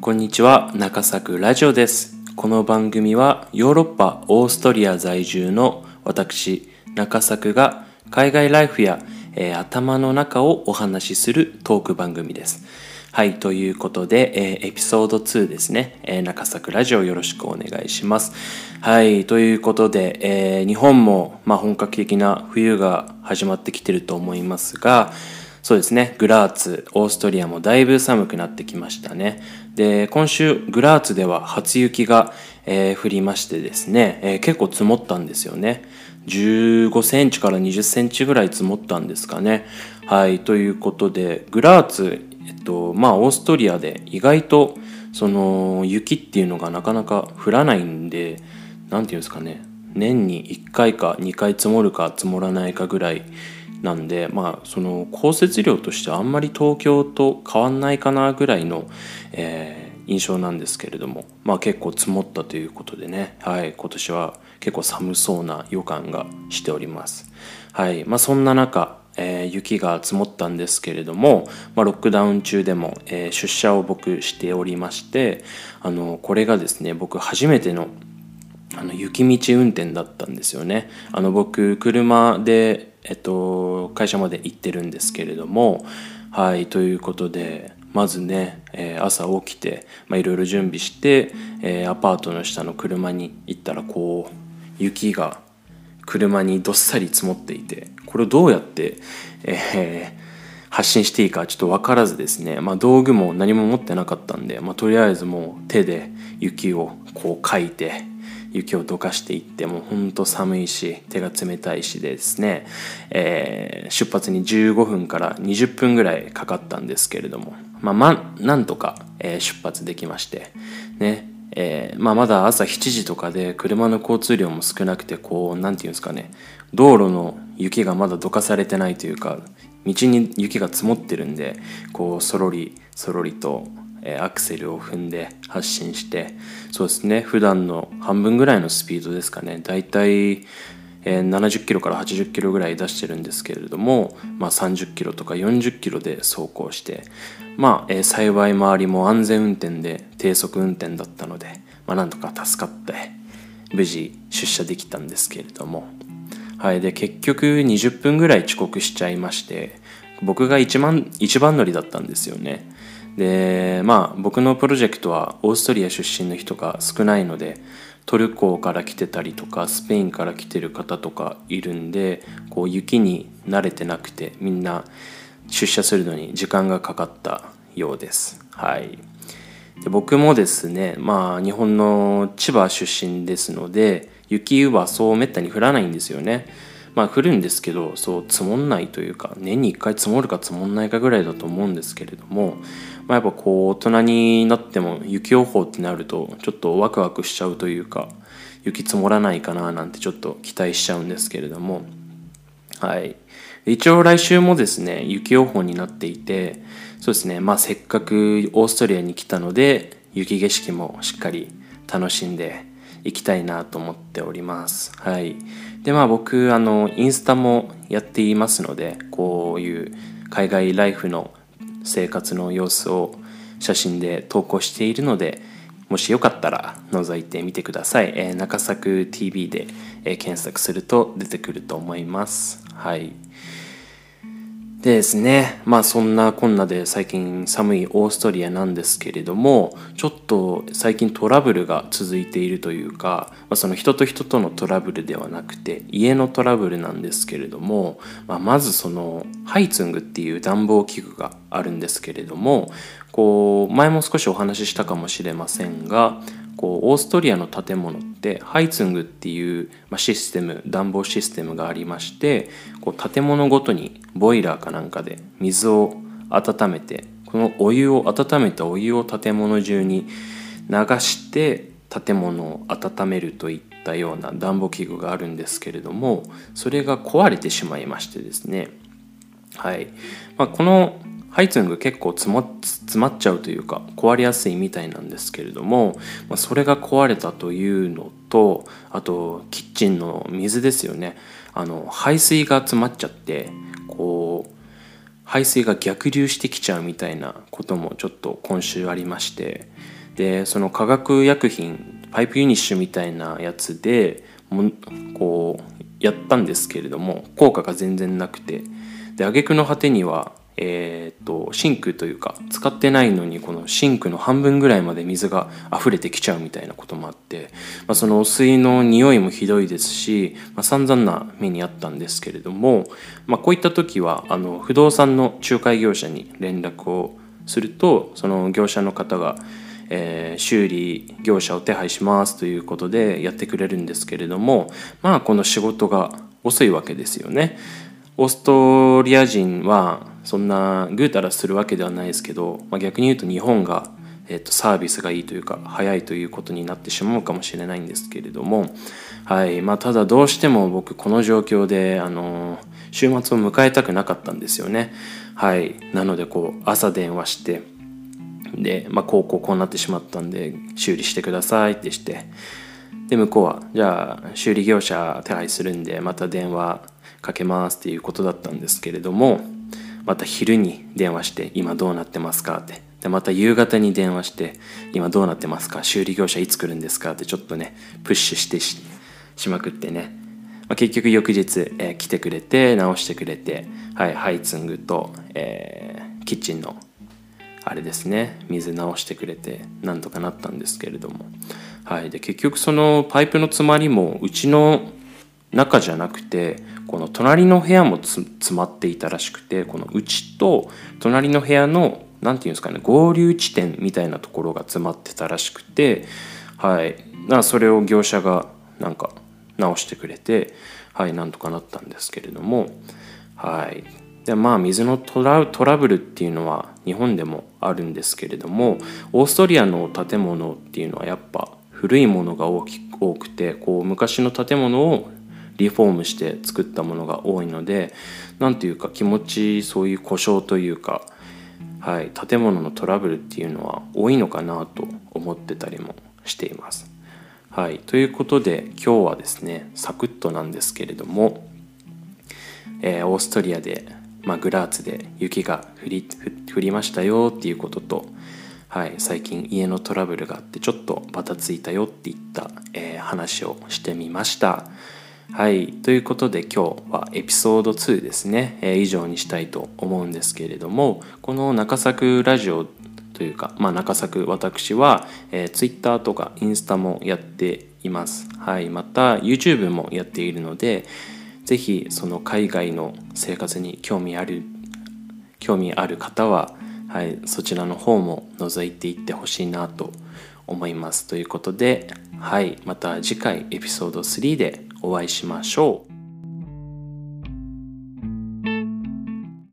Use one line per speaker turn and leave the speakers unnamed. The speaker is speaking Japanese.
こんにちは中作ラジオです。この番組はヨーロッパオーストリア在住の私中作が海外ライフや、えー、頭の中をお話しするトーク番組です。はいということで、えー、エピソード2ですね、えー、中作ラジオよろしくお願いします。はいということで、えー、日本も、まあ、本格的な冬が始まってきてると思いますがそうですね。グラーツオーストリアもだいぶ寒くなってきましたね。で今週グラーツでは初雪が、えー、降りましてですね、えー、結構積もったんですよね。15センチから20センチぐらい積もったんですかね。はいということでグラーツえっとまあオーストリアで意外とその雪っていうのがなかなか降らないんで何て言うんですかね。年に1回か2回積もるか積もらないかぐらいなんでまあその降雪量としてはあんまり東京と変わんないかなぐらいの、えー、印象なんですけれどもまあ結構積もったということでねはい今年は結構寒そうな予感がしております。はいまあそんな中えー、雪が積もったんですけれども、まあ、ロックダウン中でも、えー、出社を僕しておりましてあのこれがですね僕初めてのあの雪道運転だったんですよね。あの僕車でえっと、会社まで行ってるんですけれどもはいということでまずね、えー、朝起きていろいろ準備して、えー、アパートの下の車に行ったらこう雪が車にどっさり積もっていてこれをどうやって、えー、発信していいかちょっと分からずですね、まあ、道具も何も持ってなかったんで、まあ、とりあえずもう手で雪をこうかいて雪をどかしていってもうほんと寒いし手が冷たいしでですね、えー、出発に15分から20分ぐらいかかったんですけれども。まあ、まなんとか、えー、出発できまして。ね。えーまあ、まだ朝7時とかで車の交通量も少なくてこう何て言うんですかね。道路の雪がまだどかされてないというか道に雪が積もってるんでこうそろりそろりとえアクセルを踏んで発進してそうですね普段の半分ぐらいのスピードですかね。だいたい70キロから80キロぐらい出してるんですけれども、まあ、30キロとか40キロで走行してまあ、幸い周りも安全運転で低速運転だったので、まあ、なんとか助かって無事出社できたんですけれども。はいで結局20分ぐらい遅刻しちゃいまして僕が一番一番乗りだったんですよね。でまあ僕のプロジェクトはオーストリア出身の人が少ないのでトルコから来てたりとかスペインから来てる方とかいるんでこう雪に慣れてなくてみんな出社するのに時間がかかったようです。はいで僕もですねまあ日本の千葉出身ですので雪はそうめったに降らないんですよね。まあ降るんですけどそう積もんないというか年に1回積もるか積もんないかぐらいだと思うんですけれども、まあ、やっぱこう大人になっても雪予報ってなるとちょっとワクワクしちゃうというか雪積もらないかななんてちょっと期待しちゃうんですけれども。はい。一応来週もですね雪予報になっていてそうですね。まあせっかくオーストリアに来たので雪景色もしっかり楽しんでいきたいなと思っております。はい。でまあ僕あのインスタもやっていますのでこういう海外ライフの生活の様子を写真で投稿しているのでもしよかったら覗いてみてください、えー、中作 TV で、え、検索すると出てくると思います。はい。でですね、まあそんなこんなで最近寒いオーストリアなんですけれども、ちょっと最近トラブルが続いているというか、まあ、その人と人とのトラブルではなくて家のトラブルなんですけれども、まあ、まずそのハイツングっていう暖房器具があるんですけれども、こう前も少しお話ししたかもしれませんが、こうオーストリアの建物ってハイツングっていう、ま、システム暖房システムがありましてこう建物ごとにボイラーかなんかで水を温めてこのお湯を温めたお湯を建物中に流して建物を温めるといったような暖房器具があるんですけれどもそれが壊れてしまいましてですね。はい、まあ、このハイツング結構詰ま詰まっちゃうというか壊れやすいみたいなんですけれども、まあ、それが壊れたというのとあとキッチンの水ですよね。あの排水が詰まっちゃってこう排水が逆流してきちゃうみたいなこともちょっと今週ありましてでその化学薬品パイプユニッシュみたいなやつでもこうやったんですけれども効果が全然なくて。で挙句の果てにはえーと、シンクというか使ってないのにこのシンクの半分ぐらいまで水が溢れてきちゃうみたいなこともあって、まあ、その汚水の匂いもひどいですし、まあ、散々な目にあったんですけれども、まあ、こういった時はあの不動産の仲介業者に連絡をするとその業者の方が、えー、修理業者を手配しますということでやってくれるんですけれどもまあこの仕事が遅いわけですよね。オーストリア人はそんなぐうたらするわけではないですけど、まあ、逆に言うと日本が、えー、とサービスがいいというか早いということになってしまうかもしれないんですけれども、はいまあ、ただどうしても僕この状況で、あの週末を迎えたくなかったんですよね。はい、なのでこう朝電話してで、まあ、こうこうこうなってしまったんで修理してくださいってしてで向こうはじゃあ修理業者手配するんでまた電話かけますっていうことだったんですけれどもまた昼に電話して今どうなってますかって。でまた夕方に電話して今どうなってますか？修理業者いつ来るんですかってちょっとねプッシュしてしまくってね、まあ、結局翌日、えー、来てくれて直してくれて、はい、ハイツングと、えー、キッチンのあれですね水直してくれてなんとかなったんですけれども、はい、で結局そのパイプの詰まりもうちの中じゃなくてこの隣の部屋も詰まっていたらしくてこのうちと隣の部屋の何て言うんですかね合流地点みたいなところが詰まってたらしくてはい。なそれを業者がなんか直してくれてはいなんとかなったんですけれどもはい。でまあ水のトラトラブルっていうのは日本でもあるんですけれどもオーストリアの建物っていうのはやっぱ古いものが多くてこう昔の建物をリフォームして作ったものが多いので何ていうか気持ちそういう故障というか、はい、建物のトラブルっていうのは多いのかなと思ってたりもしています。はい、ということで今日はですねサクッとなんですけれども、えー、オーストリアで、まあ、グラーツで雪が降り降りましたよっていうことと、はい、最近家のトラブルがあってちょっとバタついたよっていった、えー、話をしてみました。はい。ということで今日はエピソード2ですね、えー、以上にしたいと思うんですけれども、この中作ラジオというか、まあ、中作私は、えー、Twitter とかインスタもやっています。はい。また YouTube もやっているので、ぜひその海外の生活に興味ある、興味ある方は、はい、そちらの方も覗いていってほしいなと思います。ということで、はい、また次回エピソード3でお会いしましょう。